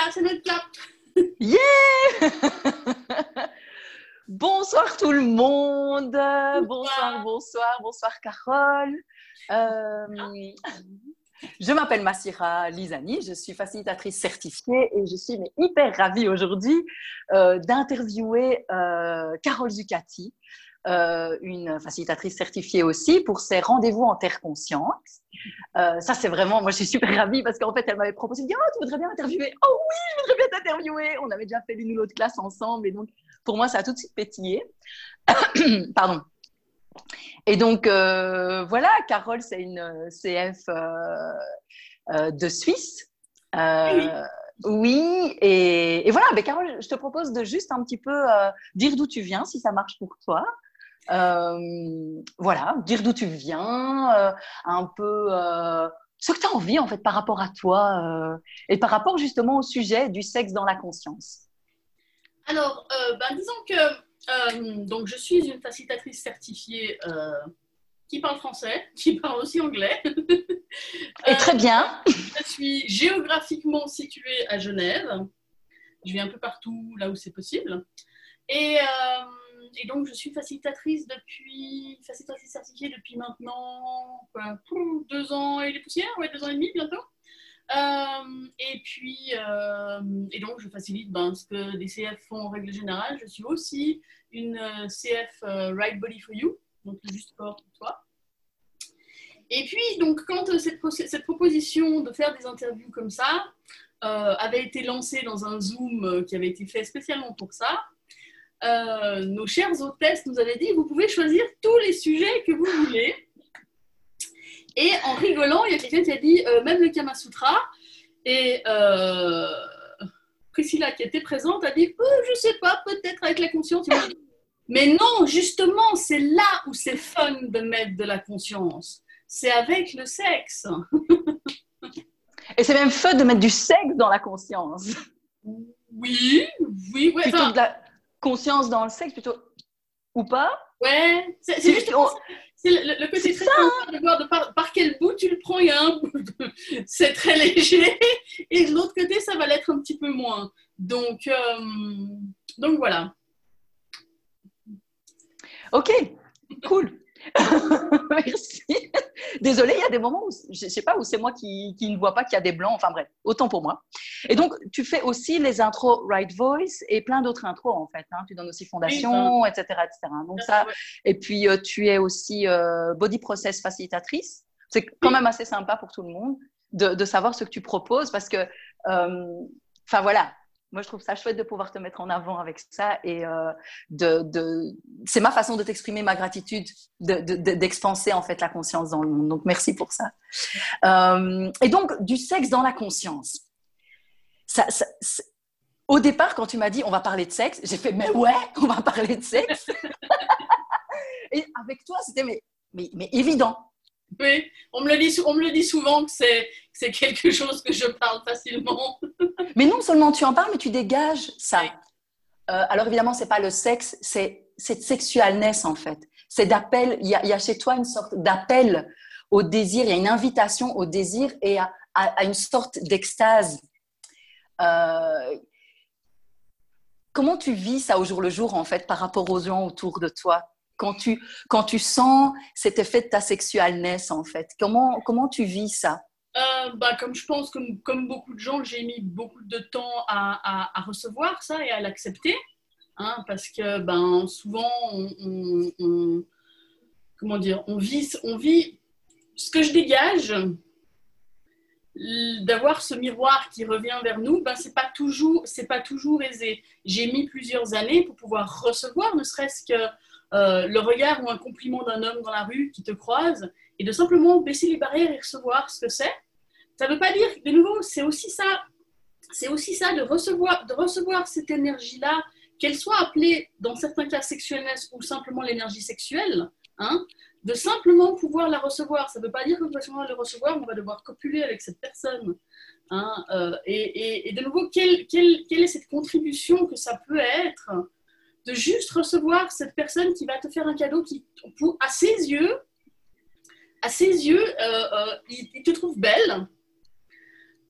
voilà, c'est notre clap. Yeah Bonsoir tout le monde. Bonsoir, bonsoir, bonsoir Carole. Euh, je m'appelle Massira Lisani, je suis facilitatrice certifiée et je suis hyper ravie aujourd'hui euh, d'interviewer euh, Carole Zucati, euh, une facilitatrice certifiée aussi pour ses rendez-vous en terre consciente. Euh, ça, c'est vraiment, moi, je suis super ravie parce qu'en fait, elle m'avait proposé, dit, oh, tu voudrais bien interviewer Oh oui, je voudrais bien t'interviewer. On avait déjà fait l'une ou l'autre classe ensemble et donc, pour moi, ça a tout de suite pétillé. Pardon. Et donc, euh, voilà, Carole, c'est une CF de Suisse. Oui, et, et, voilà, mais Carole, je te propose de juste un petit peu dire d'où tu viens, si ça marche pour toi. Euh, voilà, dire d'où tu viens, euh, un peu euh, ce que tu as envie en fait par rapport à toi et par rapport justement au sujet du sexe dans la conscience. Alors, ben, disons que donc je suis une facilitatrice certifiée qui parle français, qui parle aussi anglais. Et très bien. je suis géographiquement située à Genève. Je vais un peu partout là où c'est possible. Et et donc, je suis facilitatrice depuis, facilitatrice certifiée depuis maintenant deux ans et les poussières, ouais, deux ans et demi bientôt. Euh, et puis, euh, et donc, je facilite ben, ce que des CF font en règle générale. Je suis aussi une euh, CF Right Body for You, donc le juste corps pour toi. Et puis, donc, quand cette, cette, proposition de faire des interviews comme ça avait été lancée dans un Zoom qui avait été fait spécialement pour ça, euh, nos chères hôtesses nous avaient dit vous pouvez choisir tous les sujets que vous voulez. Et en rigolant, il y a quelqu'un qui a dit euh, même le Kama Sutra. Et euh, Priscilla, qui était présente, a dit oh, je sais pas, peut-être avec la conscience. Mais non, justement, c'est là où c'est fun de mettre de la conscience. C'est avec le sexe. Et c'est même fun de mettre du sexe dans la conscience. Oui, oui, oui conscience dans le sexe plutôt ou pas Ouais, c'est juste c'est le, côté très hein. de voir de par, quel bout tu le prends. Il y a un bout, c'est très léger, et de l'autre côté, ça va l'être un petit peu moins. Donc, euh, donc voilà. Ok, cool. Merci. Désolée, il y a des moments où je ne sais pas où c'est moi qui, qui, ne vois pas qu'il y a des blancs. Enfin bref, autant pour moi. Et donc, tu fais aussi les intros Right Voice et plein d'autres intros en fait. Hein. Tu donnes aussi Fondation, etc., etc. Donc ça. Et puis euh, tu es aussi euh, Body Process facilitatrice. C'est quand même assez sympa pour tout le monde de, de, savoir ce que tu proposes parce que, euh, enfin voilà, moi, je trouve ça chouette de pouvoir te mettre en avant avec ça. Et euh, de, de... c'est ma façon de t'exprimer ma gratitude, d'expanser de, en fait la conscience dans le monde. Donc, merci pour ça. Euh, et donc, du sexe dans la conscience. Ça, au départ, quand tu m'as dit on va parler de sexe, j'ai fait mais ouais, on va parler de sexe. et avec toi, c'était mais, mais, mais évident. Oui, on me le dit, on me le dit souvent que c'est quelque chose que je parle facilement. mais non seulement tu en parles, mais tu dégages ça. Euh, alors évidemment, c'est pas le sexe, c'est cette sexualness en fait. C'est d'appel, il y, a chez toi une sorte d'appel au désir, il y a une invitation au désir et à, une sorte d'extase. Euh, comment tu vis ça au jour le jour en fait par rapport aux gens autour de toi? Quand tu, quand tu sens cet effet de ta sexualness, en fait Comment, comment tu vis ça? Euh, bah, comme je pense, comme, comme beaucoup de gens, j'ai mis beaucoup de temps à, à, recevoir ça et à l'accepter. Hein, parce que ben, souvent, on, comment dire, on vit, on vit ce que je dégage d'avoir ce miroir qui revient vers nous, ben, c'est pas toujours, pas toujours aisé. J'ai mis plusieurs années pour pouvoir recevoir, ne serait-ce que euh, le regard ou un compliment d'un homme dans la rue qui te croise et de simplement baisser les barrières et recevoir ce que c'est. Ça ne veut pas dire, de nouveau, c'est aussi ça, c'est aussi ça de recevoir, de recevoir cette énergie-là, qu'elle soit appelée dans certains cas sexuelness ou simplement l'énergie sexuelle, hein, de simplement pouvoir la recevoir. Ça ne veut pas dire que va la recevoir, on va devoir copuler avec cette personne. Hein, euh, et, de nouveau, quelle, quelle, quelle, est cette contribution que ça peut être de juste recevoir cette personne qui va te faire un cadeau qui, à ses yeux, à ses yeux, euh, euh, il, te trouve belle.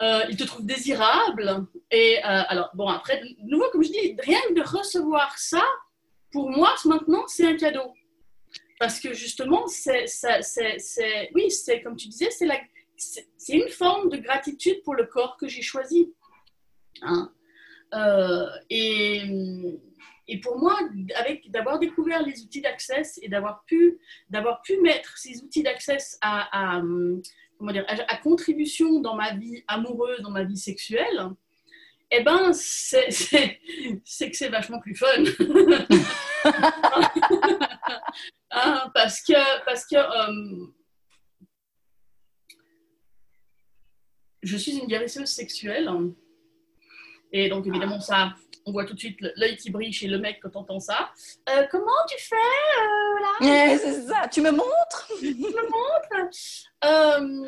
euh, il te trouve désirable. Et alors, bon, après, de nouveau, comme je dis, rien que de recevoir ça, pour moi, maintenant, c'est un cadeau. Parce que justement, c'est, oui, c'est comme tu disais, c'est, c'est, une forme de gratitude pour le corps que j'ai choisi. Hein. Et, et, pour moi, d'avoir découvert les outils d'accès et d'avoir pu, pu mettre ces outils d'accès à, à, contribution dans ma vie amoureuse, dans ma vie sexuelle, eh ben, c'est que c'est vachement plus fun. Hein, parce que, parce que euh, je suis une guérisseuse sexuelle. Et donc, évidemment, ça, on voit tout de suite l'œil qui brille chez le mec quand on entend ça. Euh, comment tu fais euh, là? C'est ça, tu me montres? Tu me montres? Euh,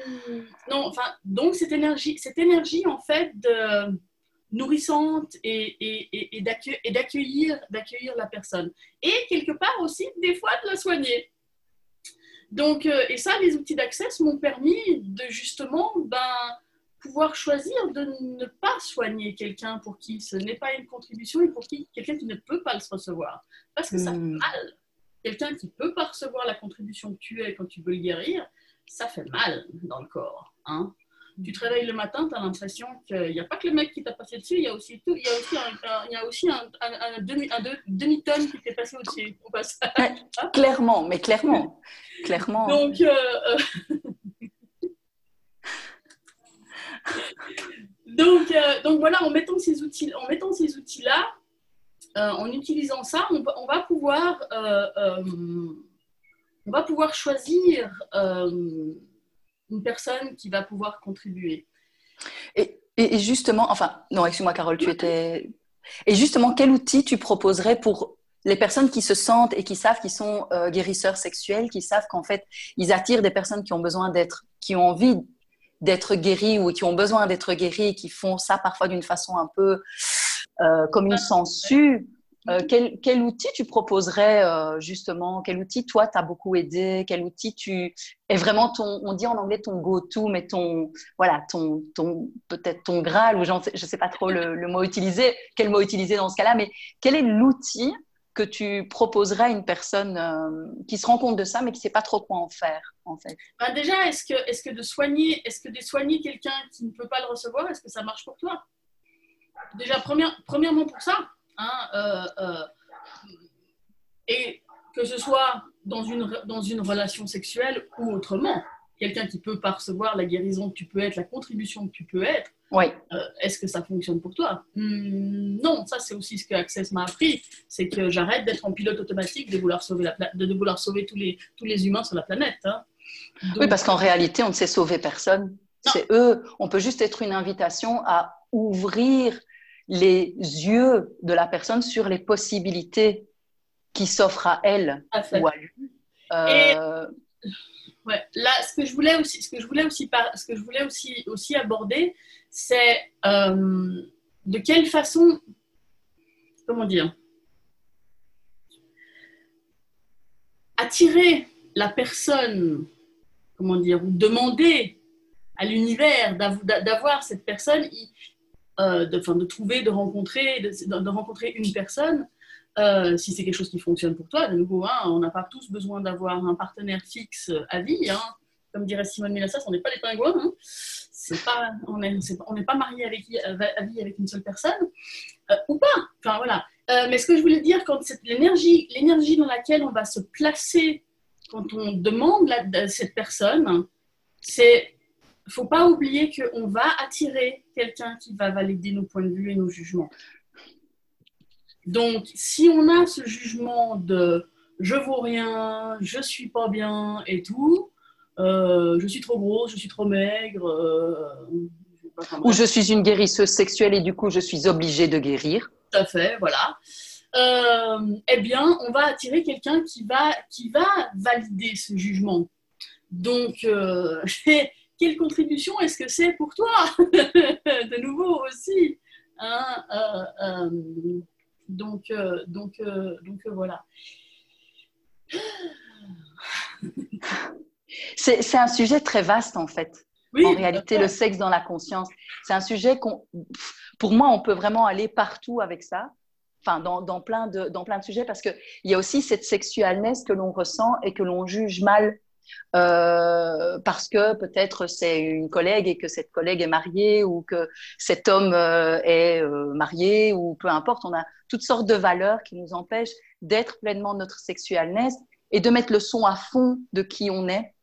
Non, enfin, donc cette énergie, cette énergie en fait de nourrissante et, et, et, et d'accueillir, d'accueillir la personne. Et quelque part aussi, des fois, de la soigner. Donc, et ça, les outils d'accès m'ont permis de justement ben, pouvoir choisir de ne pas soigner quelqu'un pour qui ce n'est pas une contribution et pour qui quelqu'un qui ne peut pas le recevoir. Parce que ça fait hmm. mal. Quelqu'un qui ne peut pas recevoir la contribution que tu es quand tu veux le guérir, ça fait mal dans le corps. Hein. Tu te réveilles le matin, tu as l'impression qu'il n'y a pas que le mec qui t'a passé dessus, il y a aussi, tout, il y a aussi, un, il y a aussi un, un, demi, demi-tonne qui t'est passé au-dessus au passage. clairement, mais clairement. clairement. Donc, euh, euh, donc, euh, donc voilà, en mettant ces outils, en mettant ces outils-là, euh, en utilisant ça, on, va pouvoir, euh, on va pouvoir choisir une personne qui va pouvoir contribuer. Et justement, enfin, non, excuse-moi, Carole, tu étais. Et justement, quel outil tu proposerais pour les personnes qui se sentent et qui savent qu'ils sont guérisseurs sexuels, qui savent qu'en fait, ils attirent des personnes qui ont besoin d'être, qui ont envie d'être guéris ou qui ont besoin d'être guéris et qui font ça parfois d'une façon un peu euh, comme une censure. Euh, quel, quel, outil tu proposerais euh, justement? Quel outil toi t'as beaucoup aidé? Quel outil tu est vraiment ton On dit en anglais ton go-to, mais ton voilà ton ton peut-être ton graal ou je sais pas trop le, le, mot utilisé. Quel mot utiliser dans ce cas-là Mais quel est l'outil que tu proposerais à une personne euh, qui se rend compte de ça, mais qui ne sait pas trop quoi en faire, en fait? Bah, Déjà, est-ce que, est que de soigner, est-ce que de soigner quelqu'un qui ne peut pas le recevoir, est-ce que ça marche pour toi? Déjà, première, premièrement pour ça, hein, euh, euh, et que ce soit dans une, dans une relation sexuelle ou autrement, quelqu'un qui peut pas recevoir la guérison que tu peux être, la contribution que tu peux être, oui. Euh, est-ce que ça fonctionne pour toi? Hmm, Non, ça c'est aussi ce que Access m'a appris, c'est que j'arrête d'être en pilote automatique, de vouloir sauver, la de vouloir sauver tous, les, tous les humains sur la planète. Hein. oui, parce qu'en réalité, on ne sait sauver personne. C'est eux. On peut juste être une invitation à ouvrir les yeux de la personne sur les possibilités qui s'offrent à elle ou à lui. Euh... Ouais. Là, ce que je voulais aussi, ce que je voulais aussi, ce que je voulais aussi, aussi aborder, c'est euh, de quelle façon, comment dire, attirer la personne, comment dire, ou demander à l'univers d'avoir cette personne, euh, de, de, trouver, de rencontrer, de, rencontrer une personne, euh, si c'est quelque chose qui fonctionne pour toi. De nouveau, hein, on n'a pas tous besoin d'avoir un partenaire fixe à vie. Hein. Comme dirait Simone Milassas, on n'est pas des pingouins. Hein on n'est pas marié à vie avec une seule personne, euh, ou pas. Enfin, voilà. Euh, mais ce que je voulais dire, l'énergie dans laquelle on va se placer quand on demande la, cette personne, c'est faut pas oublier qu'on va attirer quelqu'un qui va valider nos points de vue et nos jugements. Donc, si on a ce jugement de je vaux rien, je suis pas bien et tout, euh, je suis trop grosse, je suis trop maigre. Euh, Ou je suis une guérisseuse sexuelle et du coup je suis obligée de guérir. Tout à fait, voilà. Euh, eh bien, on va attirer quelqu'un qui va, qui va valider ce jugement. Donc, quelle contribution est-ce que c'est pour toi De nouveau aussi. Hein, donc, donc, donc voilà. C'est un sujet très vaste en fait. en réalité, le sexe dans la conscience. C'est un sujet qu'on, pour moi, on peut vraiment aller partout avec ça. Enfin, dans, dans plein de, dans plein de sujets, parce qu'il y a aussi cette sexualness que l'on ressent et que l'on juge mal euh, parce que peut-être c'est une collègue et que cette collègue est mariée ou que cet homme euh, est euh, marié ou peu importe. On a toutes sortes de valeurs qui nous empêchent d'être pleinement notre sexualness et de mettre le son à fond de qui on est.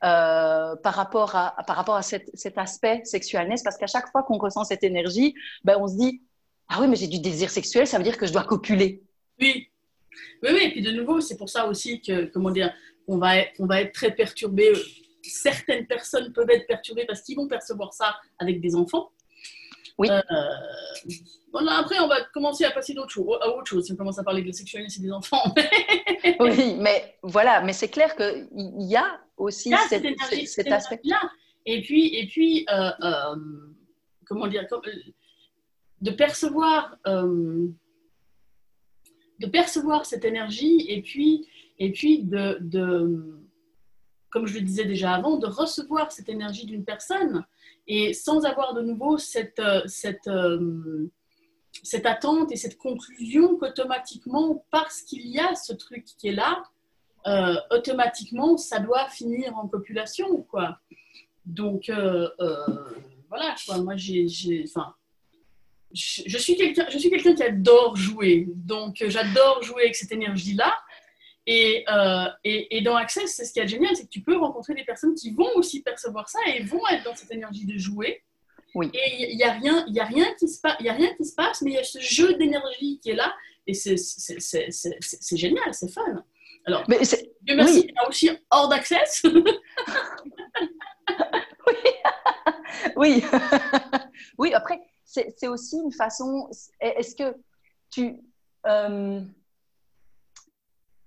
par rapport à, par rapport à cet, cet aspect sexualness, parce qu'à chaque fois qu'on ressent cette énergie, ben on se dit Ah oui, mais j'ai du désir sexuel, ça veut dire que je dois copuler. Oui, oui, oui, et puis de nouveau, c'est pour ça aussi que, comment dire, on va, être, on va être très perturbé. Certaines personnes peuvent être perturbées parce qu'ils vont percevoir ça avec des enfants. Oui. Euh, voilà, après, on va commencer à passer d'autres choses, à autre chose. Si on commence à parler de la sexualité des enfants. oui, mais voilà, mais c'est clair qu'il y a aussi cette, cet aspect. Là. Et puis, et puis euh, euh, comment dire, de percevoir, de percevoir cette énergie et puis et puis de, de, comme je le disais déjà avant, de recevoir cette énergie d'une personne et sans avoir de nouveau cette, cette, euh, cette attente et cette conclusion qu'automatiquement, parce qu'il y a ce truc qui est là, euh, automatiquement, ça doit finir en population. Quoi. Donc, euh, voilà, quoi. moi, j'ai, enfin, je, je suis quelqu'un qui adore jouer. Donc, j'adore jouer avec cette énergie-là. Euh, et, et, dans Access, c'est ce qui est génial, c'est que tu peux rencontrer des personnes qui vont aussi percevoir ça et vont être dans cette énergie de jouer. Oui. Et il n'y a, rien, y a, rien qui se a rien qui se passe, mais il y a ce jeu d'énergie qui est là. Et c'est génial, c'est fun. Alors, mais Dieu merci, oui. il y a aussi hors d'access. oui. oui. oui, après, c'est aussi une façon. Est-ce que tu. Euh,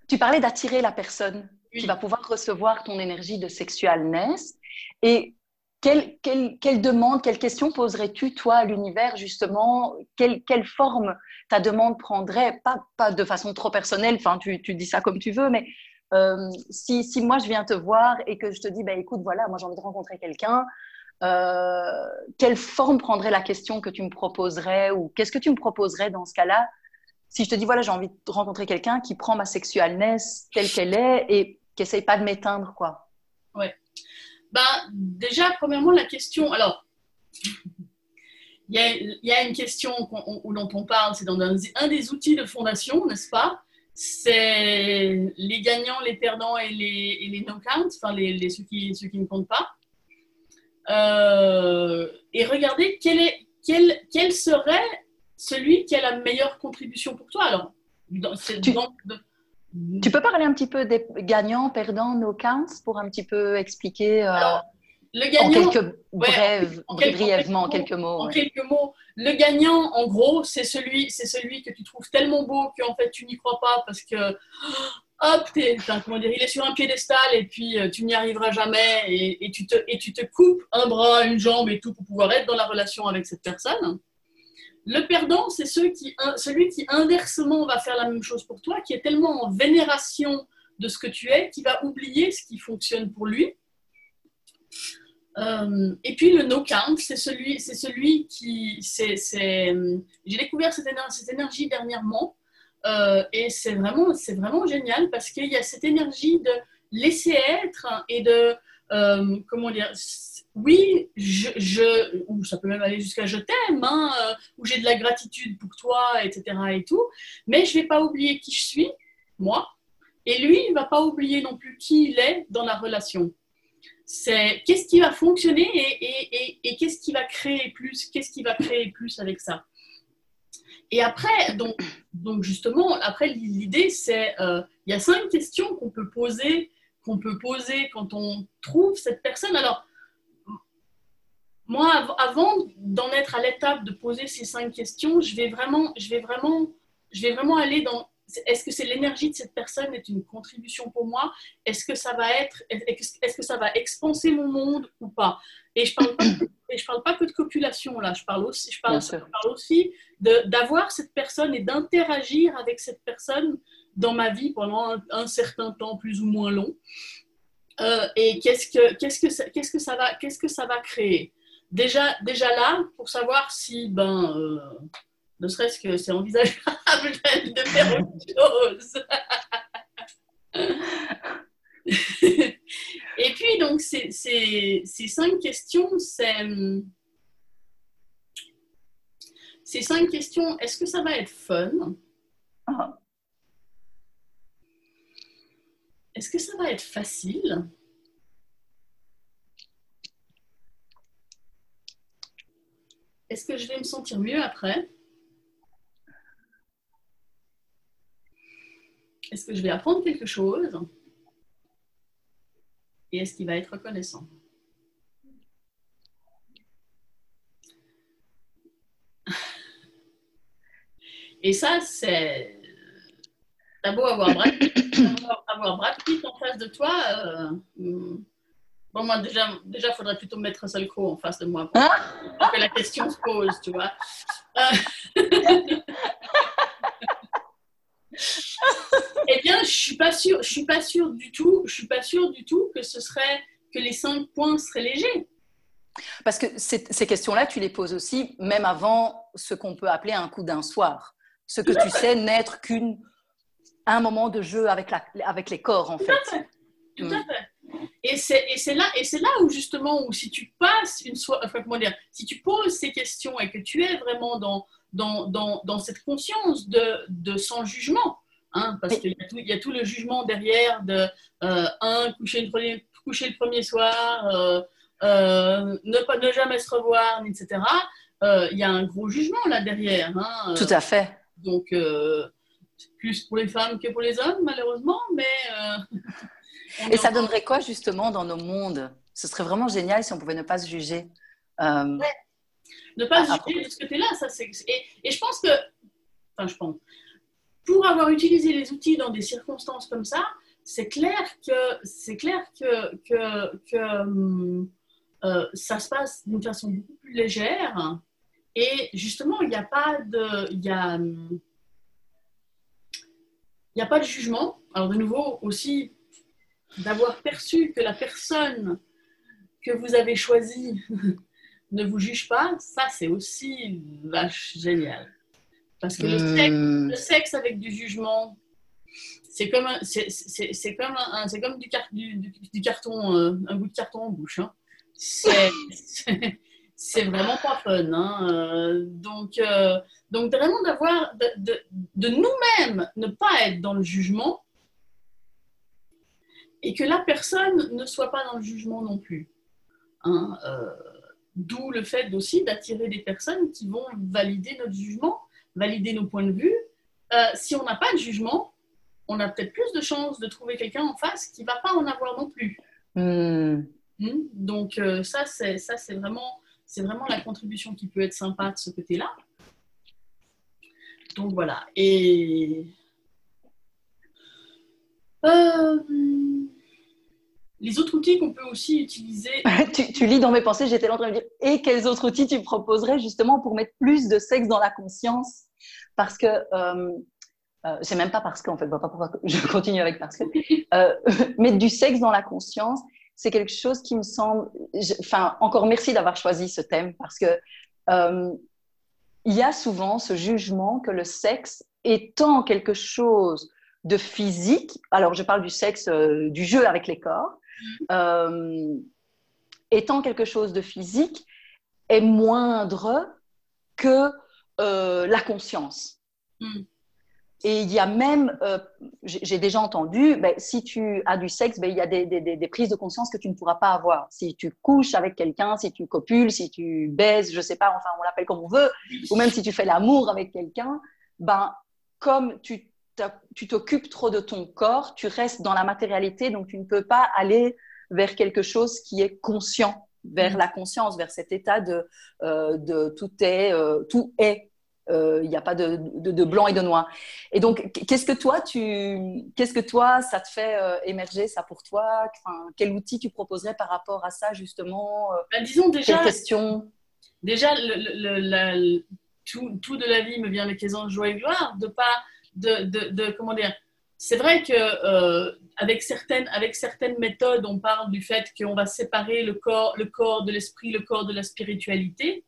tu parlais d'attirer la personne qui va pouvoir recevoir ton énergie de sexualness. Et quelle, quelle, quelle demande, quelle question poserais-tu, toi, à l'univers, justement? Quelle, quelle, forme ta demande prendrait? Pas, pas de façon trop personnelle, enfin, tu, tu dis ça comme tu veux, mais euh, si, si, moi, je viens te voir et que je te dis, bah, écoute, voilà, moi, j'ai envie de rencontrer quelqu'un, quelle forme prendrait la question que tu me proposerais ou qu'est-ce que tu me proposerais dans ce cas-là? Si je te dis, voilà, j'ai envie de rencontrer quelqu'un qui prend ma sexualness telle qu'elle est et qui essaye pas de m'éteindre, quoi. Ouais. Bah, déjà, premièrement, la question. Alors, il y, a, une question dont on parle, c'est dans un, des outils de fondation, n'est-ce pas? C'est les gagnants, les perdants et les, les no-counts, enfin, les, ceux, qui, ceux qui ne comptent pas. Euh, et regardez quel, est, quel, quel serait celui qui a la meilleure contribution pour toi. Alors, tu, tu, peux parler un petit peu des gagnants, perdants, no counts pour un petit peu expliquer euh, le gagnant, en quelques brèves, en, brièvement, en quelques mots. En quelques mots, le gagnant, en gros, c'est celui, c'est celui que tu trouves tellement beau qu'en fait tu n'y crois pas parce que hop, il est sur un piédestal et puis euh, tu n'y arriveras jamais et, tu te, coupes un bras, une jambe et tout pour pouvoir être dans la relation avec cette personne. Le perdant, c'est celui qui inversement va faire la même chose pour toi, qui est tellement en vénération de ce que tu es, qu'il va oublier ce qui fonctionne pour lui. Euh, et puis le no count, c'est celui, qui, c'est, j'ai découvert cette énergie dernièrement, euh, et c'est vraiment, c'est vraiment génial parce qu'il y a cette énergie de laisser être et de, euh, comment dire, oui, je, ça peut même aller jusqu'à je t'aime, hein, euh, ou j'ai de la gratitude pour toi, etc. et tout, mais je ne vais pas oublier qui je suis, moi, et lui, il ne va pas oublier non plus qui il est dans la relation. C'est qu'est-ce qui va fonctionner et, qu'est-ce qui va créer plus, qu'est-ce qui va créer plus avec ça. Et après, donc, justement, après l'idée, c'est, euh, il y a cinq questions qu'on peut poser, qu'on peut poser quand on trouve cette personne. Alors, moi, avant d'en être à l'étape de poser ces cinq questions, je vais vraiment, je vais vraiment, je vais vraiment aller dans est-ce que c'est l'énergie de cette personne est une contribution pour moi? Est-ce que ça va être, est-ce que ça va expanser mon monde ou pas? Et je parle pas, je parle pas que de copulation là. Je parle aussi, je parle, je parle aussi d'avoir cette personne et d'interagir avec cette personne dans ma vie pendant un, certain temps plus ou moins long. Euh, et qu'est-ce que, qu'est-ce, que ça, qu'est-ce, que ça va, qu'est-ce que ça va créer? Déjà, déjà là, pour savoir si, ben, euh, ne serait-ce que c'est envisageable de faire autre chose. et puis, donc, ces, cinq questions, c'est. Ces cinq questions, est-ce que ça va être fun? Est-ce que ça va être facile? Est-ce que je vais me sentir mieux après? Est-ce que je vais apprendre quelque chose? Et est-ce qu'il va être reconnaissant? Et ça, c'est. T'as beau avoir Brad Pitt, avoir Brad Pitt en face de toi. Euh, hmm. Bon, moi, déjà, déjà, faudrait plutôt mettre un seul en face de moi pour, que la question se pose, tu vois. Euh, eh bien, je suis pas sûre, je suis pas sûre du tout, je suis pas sûre du tout que ce serait que les cinq points seraient légers. Parce que ces, questions-là, tu les poses aussi même avant ce qu'on peut appeler un coup d'un soir. Ce que tu sais n'être qu'un un moment de jeu avec, la, avec les corps, en fait. Tout à mm. fait. Et c'est là, et c'est là où justement, où si tu passes une soirée, enfin, comment dire, si tu poses ces questions et que tu es vraiment dans, dans, dans, dans cette conscience de, de sans jugement, hein, parce qu'il y, y, a tout le jugement derrière de euh, un coucher le premier, coucher le premier soir, euh, euh, ne pas ne jamais se revoir, etc. Il y a un gros jugement là derrière. Hein, tout à fait. Donc plus pour les femmes que pour les hommes, malheureusement, mais. Et ça donnerait quoi justement dans nos mondes? Ce serait vraiment génial si on pouvait ne pas se juger. Euh... Ne pas se juger de ce côté-là, ça c'est. Et, je pense que, enfin, je pense, pour avoir utilisé les outils dans des circonstances comme ça, c'est clair que c'est clair que que, que euh, ça se passe d'une façon beaucoup plus légère. Et justement, il n'y a pas de, il y a, il n'y a pas de jugement. Alors de nouveau aussi d'avoir perçu que la personne que vous avez choisie ne vous juge pas, ça c'est aussi vache génial. Parce que le, hmm. sexe, avec du jugement, c'est comme, c'est, comme, un, c'est comme du, du, carton, euh, un bout de carton en bouche. Hein. C'est, vraiment pas fun. Hein. Euh, donc, euh, donc vraiment d'avoir, de, de, de nous-mêmes ne pas être dans le jugement, et que la personne ne soit pas dans le jugement non plus. Hein, euh, d'où le fait aussi d'attirer des personnes qui vont valider notre jugement, valider nos points de vue. Euh, si on n'a pas de jugement, on a peut-être plus de chances de trouver quelqu'un en face qui ne va pas en avoir non plus. Hmm. Hmm? Donc euh, ça, c'est ça, c'est vraiment, c'est vraiment la contribution qui peut être sympa de ce côté-là. Donc voilà. Et euh, les autres outils qu'on peut aussi utiliser. tu, lis dans mes pensées, j'étais en train de dire et quels autres outils tu proposerais justement pour mettre plus de sexe dans la conscience? Parce que. Euh, euh, c'est même pas parce qu'en fait, pas pourquoi je continue avec parce que. Euh, mettre du sexe dans la conscience, c'est quelque chose qui me semble. Enfin, encore merci d'avoir choisi ce thème parce que il y a souvent ce jugement que le sexe étant quelque chose de physique, alors je parle du sexe, du jeu avec les corps, euh, étant quelque chose de physique, est moindre que euh, la conscience. Mm. Et il y a même, euh, j'ai déjà entendu, ben, si tu as du sexe, ben, il y a des, des, prises de conscience que tu ne pourras pas avoir. Si tu couches avec quelqu'un, si tu copules, si tu baises, je sais pas, enfin on l'appelle comme on veut, ou même si tu fais l'amour avec quelqu'un, ben, comme tu tu t'occupes trop de ton corps, tu restes dans la matérialité, donc tu ne peux pas aller vers quelque chose qui est conscient, vers mm. la conscience, vers cet état de, euh, de tout est, euh, tout est. Euh, il n'y a pas de, de, blanc et de noir. Et donc, qu'est-ce que toi, tu, qu'est-ce que toi, ça te fait émerger ça pour toi? Enfin, Quel outil tu proposerais par rapport à ça justement bah, Disons déjà. question Déjà, tout, tout, de la vie me vient avec les anges joie et gloire, de pas de, de, comment dire, c'est vrai que euh, avec, certaines, avec certaines méthodes, on parle du fait qu'on va séparer le corps, le corps de l'esprit, le corps de la spiritualité.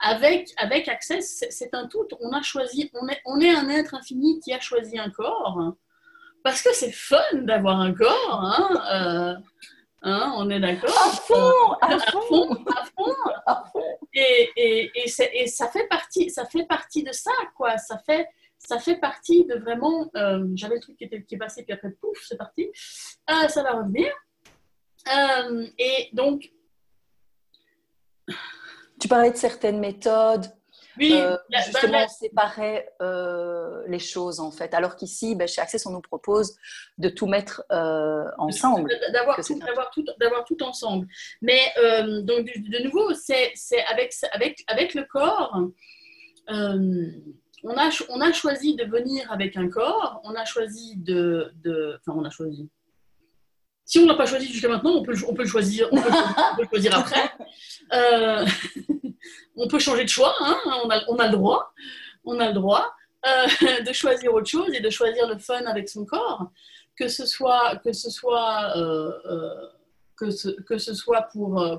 Avec, avec Access, c'est un tout. On a choisi, on est, on est un être infini qui a choisi un corps parce que c'est fun d'avoir un corps. Hein, euh, hein on est d'accord? À fond, à, fond, à fond, à fond. Et, et, et, et, ça fait partie, ça fait partie de ça, quoi. Ça fait, ça fait partie de vraiment. Euh, j'avais le truc qui, était, qui est passé, puis après, pouf, c'est parti. Euh, ça va revenir. Euh, et donc. Tu parlais de certaines méthodes. Oui, justement, ben, on séparait les choses en fait. Alors qu'ici, ben, chez Access, on nous propose de tout mettre ensemble. D'avoir tout, tout, tout, ensemble. Mais donc, de, nouveau, c'est avec, avec, avec le corps on a, choisi de venir avec un corps, on a choisi de, Enfin, on a choisi. Si on ne l'a pas choisi jusqu'à maintenant, on peut, le choisir, on peut, après. Euh, on peut changer de choix, hein, on, a, le droit. On a le droit euh, de choisir autre chose et de choisir le fun avec son corps, que ce soit,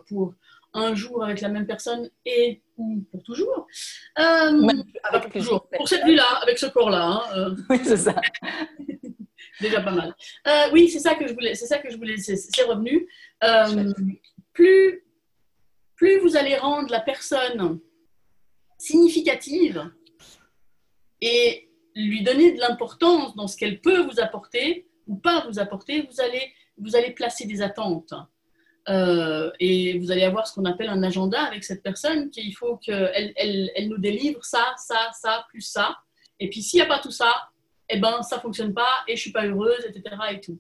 pour un jour avec la même personne et ou pour toujours. Euh, avec toujours. Pour cette vie-là, avec ce corps-là. Hein, euh. Oui, c'est ça. Déjà pas mal. Euh, oui, c'est ça que je voulais. C'est ça que je voulais. C'est revenu. plus, plus vous allez rendre la personne significative et lui donner de l'importance dans ce qu'elle peut vous apporter ou pas vous apporter, vous allez, vous allez placer des attentes. Euh, et vous allez avoir ce qu'on appelle un agenda avec cette personne, qu'il faut qu'elle elle, elle, nous délivre ça, ça, ça, plus ça. Et puis s'il n'y a pas tout ça, eh ben ça fonctionne pas et je suis pas heureuse, etc. Et tout.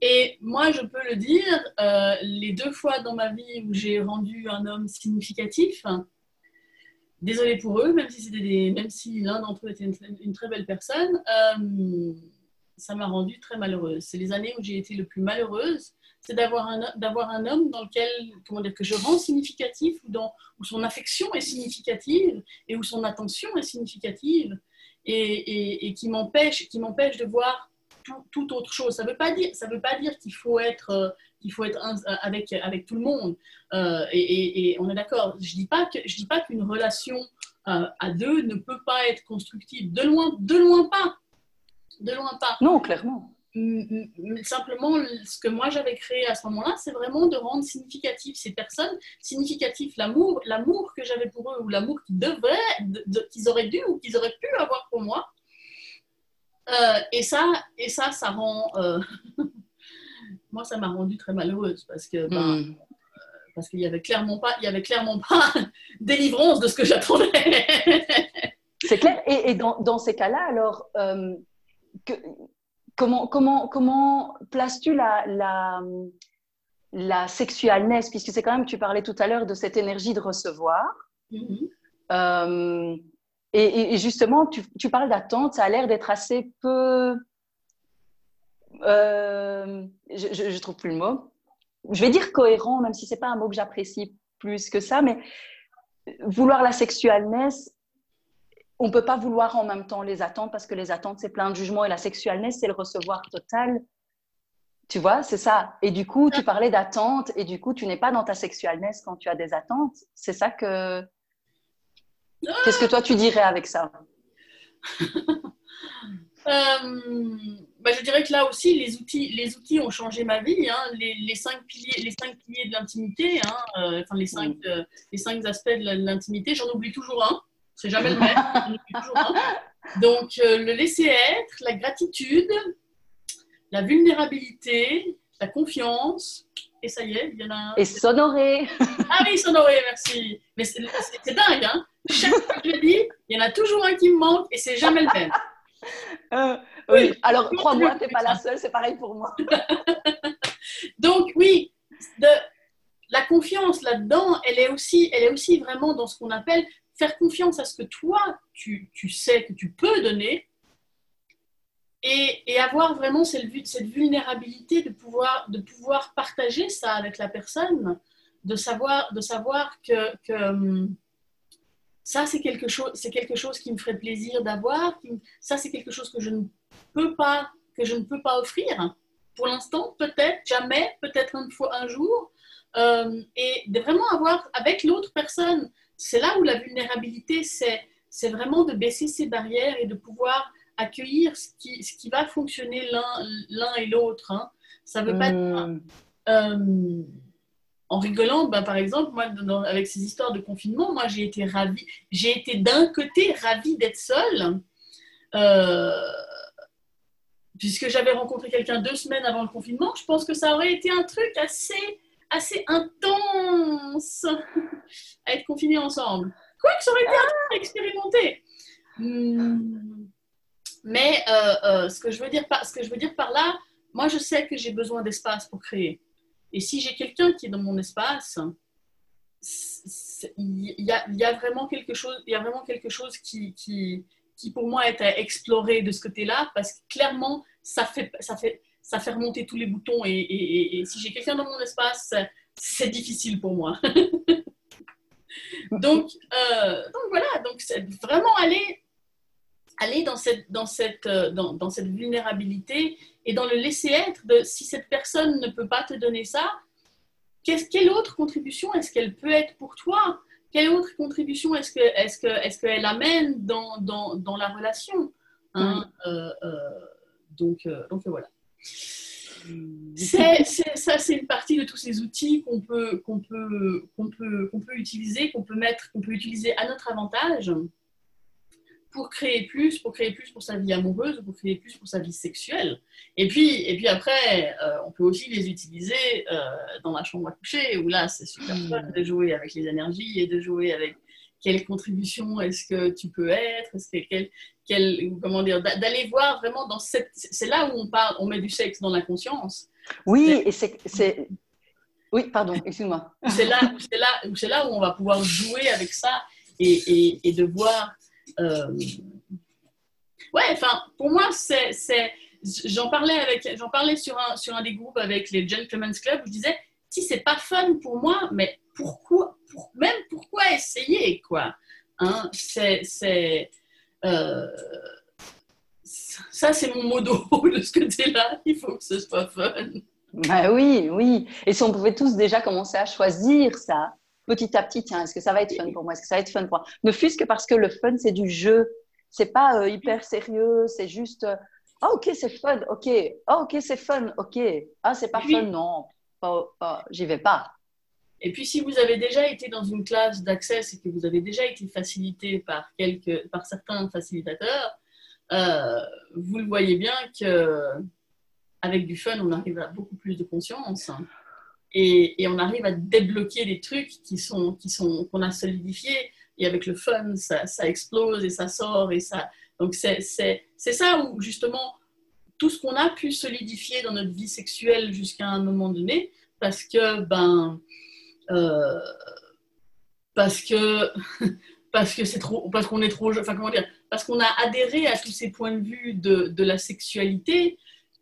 Et moi, je peux le dire, euh, les deux fois dans ma vie où j'ai rendu un homme significatif, désolé pour eux, même si c'était des, même si l'un d'entre eux était une, très belle personne, euh, ça m'a rendue très malheureuse. C'est les années où j'ai été le plus malheureuse c'est d'avoir un, d'avoir un homme dans lequel, comment dire, que je rends significatif, ou dans, où son affection est significative et où son attention est significative et, et, qui, m'empêche, qui m'empêche de voir tout, autre chose. Ça ne veut pas dire, veut pas dire qu'il faut être, euh, qu'il faut être avec, avec tout le monde. Euh, et, on est d'accord. Je dis, dis pas qu'une relation euh, à deux ne peut pas être constructive. De loin, de loin pas. De loin pas. Non, clairement simplement, ce que moi j'avais créé à ce moment-là, c'est vraiment de rendre significatif ces personnes, significatif l'amour, l'amour que j'avais pour eux ou l'amour qu'ils devraient, qu'ils auraient dû ou qu'ils auraient pu avoir pour moi. Euh, et ça, et ça, ça rend, euh, moi, ça m'a rendu très malheureuse parce que, ben, hmm. euh, parce qu'il y avait clairement pas, il y avait clairement pas délivrance de ce que j'attendais. c'est clair. Et, et dans, dans, ces cas-là, alors. Que, comment, comment, comment places-tu la, la, la sexualness? Puisque c'est quand même, tu parlais tout à l'heure de cette énergie de recevoir. Mm-hmm. Euh, et, justement, tu, tu parles d'attente, ça a l'air d'être assez peu. Euh, je ne trouve plus le mot. Je vais dire cohérent, même si ce n'est pas un mot que j'apprécie plus que ça, mais vouloir la sexualness on ne peut pas vouloir en même temps les attentes parce que les attentes, c'est plein de jugements et la sexualness, c'est le recevoir total. Tu vois, c'est ça. Et du coup, tu parlais d'attentes et du coup, tu n'es pas dans ta sexualness quand tu as des attentes. C'est ça que. Qu'est-ce que toi, tu dirais avec ça? Euh, bah, Je dirais que là aussi, les outils, les outils ont changé ma vie. Hein. Les, cinq piliers, les cinq piliers de l'intimité, hein. euh, enfin, les, cinq, mm. euh, les cinq aspects de l'intimité, j'en oublie toujours un. C'est jamais le même. Donc, euh, le laisser être, la gratitude, la vulnérabilité, la confiance, et ça y est, il y en a. Et s'honorer. ah oui, s'honorer, merci. Mais c'est dingue, hein. Chaque fois que je le dis, il y en a toujours un qui me manque et c'est jamais le même. Euh, oui. alors crois-moi, tu n'es pas la seule, c'est pareil pour moi. Donc, oui, de, la confiance là-dedans, elle est aussi, elle est aussi vraiment dans ce qu'on appelle faire confiance à ce que toi, tu, sais que tu peux donner et, avoir vraiment cette, vulnérabilité de pouvoir, de pouvoir partager ça avec la personne, de savoir, de savoir que, hum, ça, c'est quelque, chose, quelque chose qui me ferait plaisir d'avoir, ça, c'est quelque chose que je ne peux pas que je ne peux pas offrir. Pour l'instant, peut-être, jamais, peut-être une un jour. Euh, et de vraiment avoir avec l'autre personne, c'est là où la vulnérabilité, c'est, vraiment de baisser ses barrières et de pouvoir accueillir ce qui, ce qui va fonctionner l'un, et l'autre. Hein. Ça veut pas être... Euh, en rigolant, ben, par exemple, moi, avec ces histoires de confinement, moi, j'ai été ravie. J'ai été d'un côté ravie d'être seule, euh, puisque j'avais rencontré quelqu'un deux semaines avant le confinement. Je pense que ça aurait été un truc assez, assez intense à être confinés ensemble. Quoique ça aurait été à expérimenter. Hmm. Mais euh, euh, ce, que je veux dire par, ce que je veux dire par là, moi, je sais que j'ai besoin d'espace pour créer. Et si j'ai quelqu'un qui est dans mon espace, il y, a, vraiment quelque chose, y a vraiment quelque chose qui, qui, qui, pour moi est à explorer de ce côté-là, parce que clairement, ça fait, ça fait, ça fait remonter tous les boutons. Et, et, si j'ai quelqu'un dans mon espace, c'est difficile pour moi. donc, euh, donc voilà, donc c'est vraiment aller, aller dans, cette, dans, cette, euh, dans, dans cette vulnérabilité et dans le laisser être de si cette personne ne peut pas te donner ça, quelle autre contribution est-ce qu'elle peut être pour toi? Quelle autre contribution est-ce qu'elle est que, est qu'elle amène dans, dans, dans, la relation hein? euh, euh, donc, donc voilà. C'est, ça, c'est une partie de tous ces outils qu'on peut, qu'on peut, qu'on peut, qu'on peut utiliser, qu'on peut mettre, qu'on peut utiliser à notre avantage pour créer plus, pour créer plus pour sa vie amoureuse, pour créer plus pour sa vie sexuelle. Et puis, et puis après, euh, on peut aussi les utiliser euh, dans la chambre à coucher, où là, c'est super fun de jouer avec les énergies et de jouer avec quelle contribution est-ce que tu peux être, est-ce que quel, comment dire, d'aller voir vraiment dans cette, c'est là où on parle, on met du sexe dans la conscience. Oui, et c'est, oui, pardon, excuse-moi. C'est là, c'est là, c'est là où on va pouvoir jouer avec ça et, et, et de voir euh, ouais, enfin, pour moi, c'est, j'en parlais avec, j'en parlais sur un, sur un des groupes avec les Gentlemen's Club où je disais, si c'est pas fun pour moi, mais pourquoi, pour, même pourquoi essayer, quoi hein, C'est, euh, ça, c'est mon modo de ce côté-là. Il faut que ce soit fun. Bah oui, oui. Et si on pouvait tous déjà commencer à choisir ça, petit à petit, tiens, est-ce que ça va être fun pour moi? Est-ce que ça va être fun pour moi? Ne fût-ce que parce que le fun, c'est du jeu. C'est pas euh, hyper sérieux, c'est juste euh, Ah, ok, c'est fun, ok. Ah, ok, c'est fun, ok. Ah, c'est pas fun, non. J'y vais pas. Et puis, si vous avez déjà été dans une classe d'accès et que vous avez déjà été facilité par, quelques, par certains facilitateurs, euh, vous le voyez bien que avec du fun, on arrive à beaucoup plus de conscience. Et, on arrive à débloquer des trucs qui sont qui sont qu'on a solidifiés. Et avec le fun ça, explose et ça sort et ça donc c'est ça où justement tout ce qu'on a pu solidifier dans notre vie sexuelle jusqu'à un moment donné parce que ben euh, parce que parce que c'est trop parce qu'on est trop enfin comment dire parce qu'on a adhéré à tous ces points de vue de, de la sexualité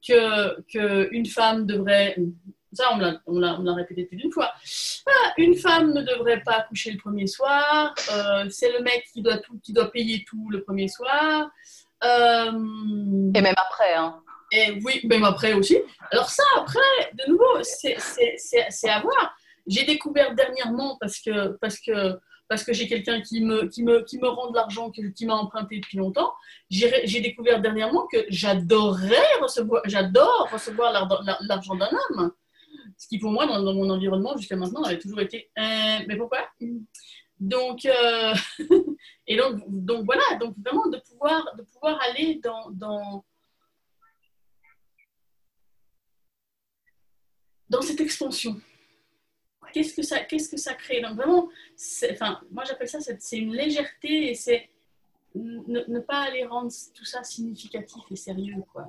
que, que une femme devrait ça, on l'a répété plus d'une fois. Ah, une femme ne devrait pas coucher le premier soir. Euh, c'est le mec qui doit, tout, qui doit payer tout le premier soir. Euh, et même après. Hein. Et oui, même après aussi. Alors ça, après, de nouveau, c'est à voir. J'ai découvert dernièrement, parce que, parce que, parce que j'ai quelqu'un qui me, qui, me, qui me rend de l'argent, qui, m'a emprunté depuis longtemps, j'ai découvert dernièrement que j'adorerais recevoir, j'adore recevoir l'argent d'un homme. Ce qui, pour moi, dans, mon environnement, jusqu'à maintenant, avait toujours été Mais pourquoi? Donc, euh, et donc, donc, voilà, donc vraiment de pouvoir, de pouvoir aller dans, dans, dans cette expansion. Qu'est-ce que ça, qu'est-ce que ça crée? Donc vraiment, enfin, moi j'appelle ça, c'est une légèreté et c'est ne, ne, pas aller rendre tout ça significatif et sérieux. Quoi.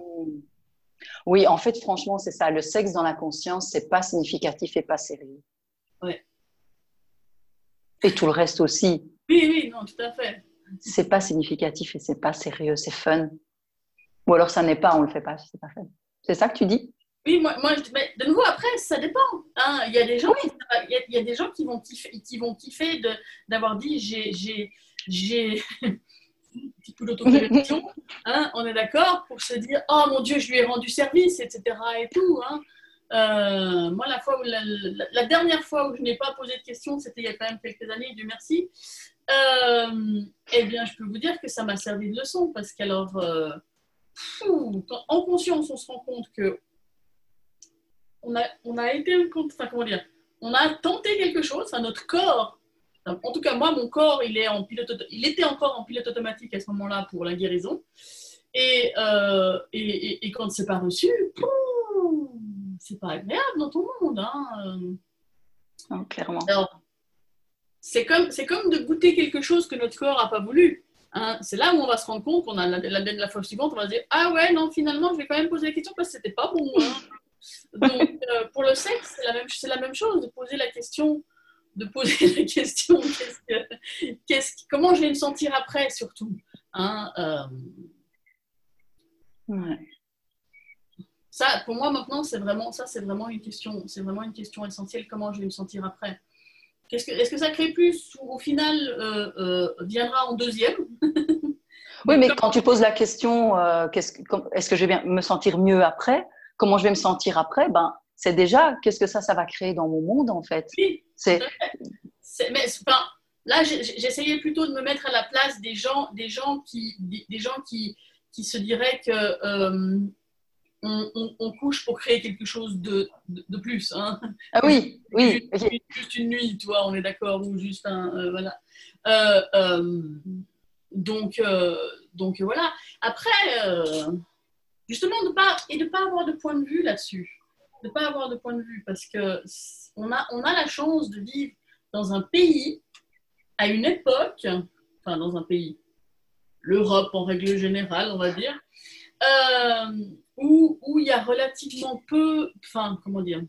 Oui, en fait, franchement, c'est ça. Le sexe dans la conscience, c'est pas significatif et pas sérieux. Ouais. Et tout le reste aussi. Oui, oui, non, tout à fait. C'est pas significatif et c'est pas sérieux, c'est fun. Ou alors ça n'est pas, on le fait pas, c'est pas fun. C'est ça que tu dis? Oui, moi, moi mais de nouveau, après, ça dépend. Hein. Il, y a des gens qui, il, y a, des gens qui vont kiffer, qui vont kiffer d'avoir dit j'ai petit coup d'autocorrection, hein, on est d'accord, pour se dire Oh mon Dieu, je lui ai rendu service, etc. et tout. Hein. Euh, moi, la, fois où la, dernière fois où je n'ai pas posé de questions, c'était il y a quand même quelques années, Dieu merci. Euh, eh bien, je peux vous dire que ça m'a servi de leçon parce qu'alors, euh, en conscience, on se rend compte que on a, on a été, enfin, comment dire, on a tenté quelque chose, enfin, notre corps en tout cas, moi, mon corps, il, est en pilote, il était encore en pilote automatique à ce moment-là pour la guérison. Et, euh, et, et, quand c'est pas reçu, c'est pas agréable dans ton monde. Hein. clairement. c'est comme, c'est comme de goûter quelque chose que notre corps n'a pas voulu. Hein. C'est là où on va se rendre compte qu'on a la, la, la, fois suivante, on va se dire Ah ouais, non, finalement, je vais quand même poser la question parce que c'était pas bon. Hein. Donc, euh, pour le sexe, c'est la, même, c'est la même chose, de poser la question de poser la question comment je vais me sentir après, surtout. Hein, euh. Ça, pour moi maintenant, c'est vraiment ça, c'est vraiment une question, c'est vraiment une question essentielle. Comment je vais me sentir après Est-ce que, est que ça crée plus ou au final euh, euh, viendra en deuxième? Oui, mais quand tu poses la question, est-ce que je vais me sentir mieux après? Comment je vais me sentir après Ben, c'est déjà qu'est-ce que ça, ça va créer dans mon monde en fait. Oui, c'est. Mais là, j'essayais plutôt de me mettre à la place des gens, des gens qui, des, gens qui, qui se diraient que euh, on, couche pour créer quelque chose de, de, plus. Hein. Ah oui, oui. Juste, une nuit, toi, on est d'accord, ou juste un, euh, voilà. Euh, donc, donc voilà. Après, justement, de pas et de pas avoir de point de vue là-dessus de pas avoir de point de vue parce que on a, on a la chance de vivre dans un pays à une époque, enfin dans un pays, l'Europe en règle générale, on va dire, euh, où, où il y a relativement peu, enfin comment dire,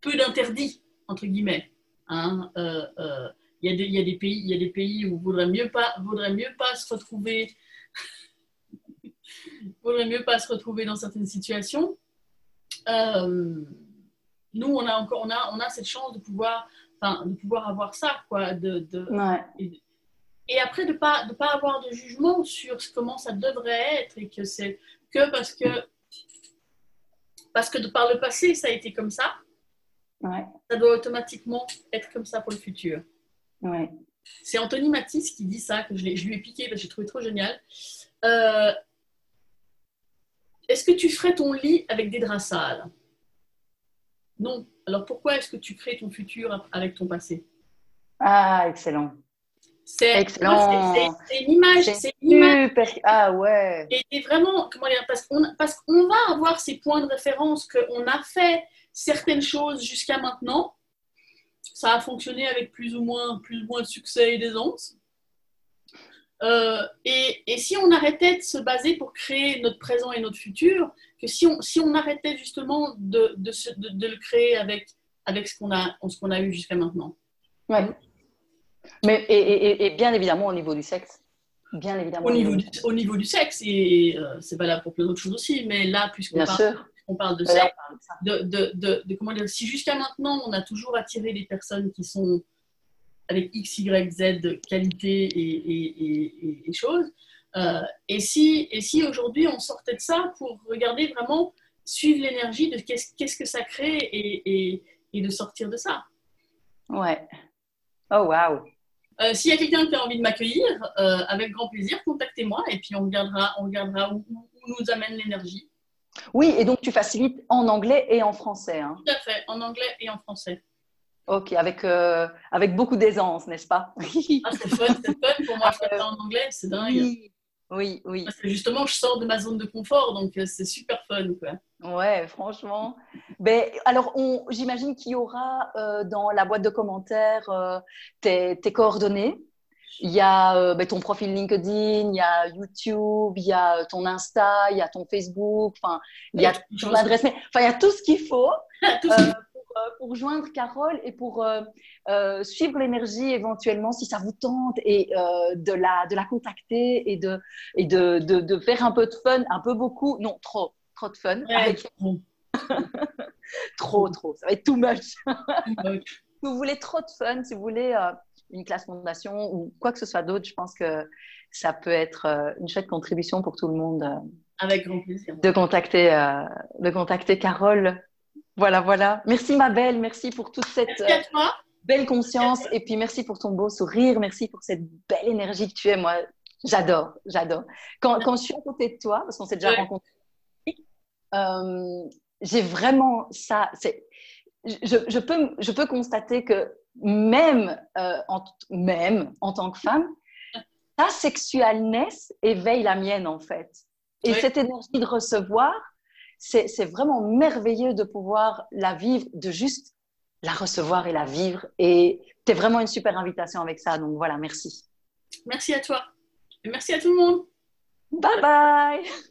peu d'interdits entre guillemets. Hein, euh, euh, il, y a des, il, y a des, pays, il y a des pays où vaudrait mieux pas, vaudrait mieux pas se retrouver, vaudrait mieux pas se retrouver dans certaines situations. Euh, nous, on a encore, on a, on a cette chance de pouvoir, enfin, de pouvoir avoir ça, quoi. De, de et, après, de pas, de pas avoir de jugement sur comment ça devrait être et que c'est que parce que parce que de par le passé, ça a été comme ça. Ouais. Ça doit automatiquement être comme ça pour le futur. Ouais. C'est Anthony Matisse qui dit ça, que je, je lui ai piqué parce que j'ai trouvé trop génial. Euh, est-ce que tu ferais ton lit avec des draps sales? Non. Alors pourquoi est-ce que tu crées ton futur avec ton passé? Ah, excellent. C'est une image. C'est super. Ah ouais. Et, vraiment, comment dire, parce qu'on parce qu'on va avoir ces points de référence qu'on a fait certaines choses jusqu'à maintenant. Ça a fonctionné avec plus ou moins, plus ou moins de succès et d'aisance. Euh, et, si on arrêtait de se baser pour créer notre présent et notre futur, que si on, si on arrêtait justement de, de, de, le créer avec, avec ce qu'on a, ce qu'on a eu jusqu'à maintenant. Ouais. Mais, et, et, bien évidemment au niveau du sexe. Bien évidemment. Au niveau, du, au niveau du sexe, et euh, c'est valable pour plein d'autres choses aussi, mais là, puisqu'on parle, on parle de sexe, de, de, de, comment dire, si jusqu'à maintenant on a toujours attiré des personnes qui sont avec X, Y, Z qualité et, et, choses. Euh, et si, et si aujourd'hui on sortait de ça pour regarder vraiment, suivre l'énergie de qu'est-ce, qu'est-ce que ça crée et, de sortir de ça. Ouais. Oh, wow. Euh, s'il y a quelqu'un qui a envie de m'accueillir, euh, avec grand plaisir, contactez-moi et puis on regardera, on regardera où, nous amène l'énergie. Oui, et donc tu facilites en anglais et en français. Hein. Tout à fait, en anglais et en français. Ok, avec, euh, avec beaucoup d'aisance, n'est-ce pas? Ah, C'est fun, c'est fun pour moi, je fais ça en anglais, c'est dingue. Oui, oui. Parce que justement, je sors de ma zone de confort, donc euh, c'est super fun. Quoi. Ouais, franchement. Ben, alors, j'imagine qu'il y aura euh, dans la boîte de commentaires tes, tes, coordonnées. Il y a ben, ton profil LinkedIn, il y a YouTube, il y a ton Insta, il y a ton Facebook, enfin, il y a ton adresse mail. Enfin, il y a tout ce qu'il faut. tout ce pour joindre Carole et pour euh, euh, suivre l'énergie éventuellement si ça vous tente et de, la, de la contacter et, de, et de, de, faire un peu de fun, un peu beaucoup, non, trop, trop de fun. trop. trop, ça va être too much. si vous voulez trop de fun, si vous voulez une classe fondation ou quoi que ce soit d'autre, je pense que ça peut être euh, une chouette contribution pour tout le monde. Euh, Avec grand plaisir. De contacter, de contacter Carole. Voilà, voilà. Merci ma belle, merci pour toute cette belle conscience et puis merci pour ton beau sourire, merci pour cette belle énergie que tu es. Moi, j'adore, j'adore. Quand, quand, je suis à côté de toi, parce qu'on s'est déjà rencontrés, j'ai vraiment ça. Je, je, peux, je peux constater que même, euh, en, même en tant que femme, ta sexualness éveille la mienne en fait. Et cette énergie de recevoir, c'est vraiment merveilleux de pouvoir la vivre, de juste la recevoir et la vivre. Et tu es vraiment une super invitation avec ça. Donc voilà, merci. Merci à toi. Et merci à tout le monde. Bye bye.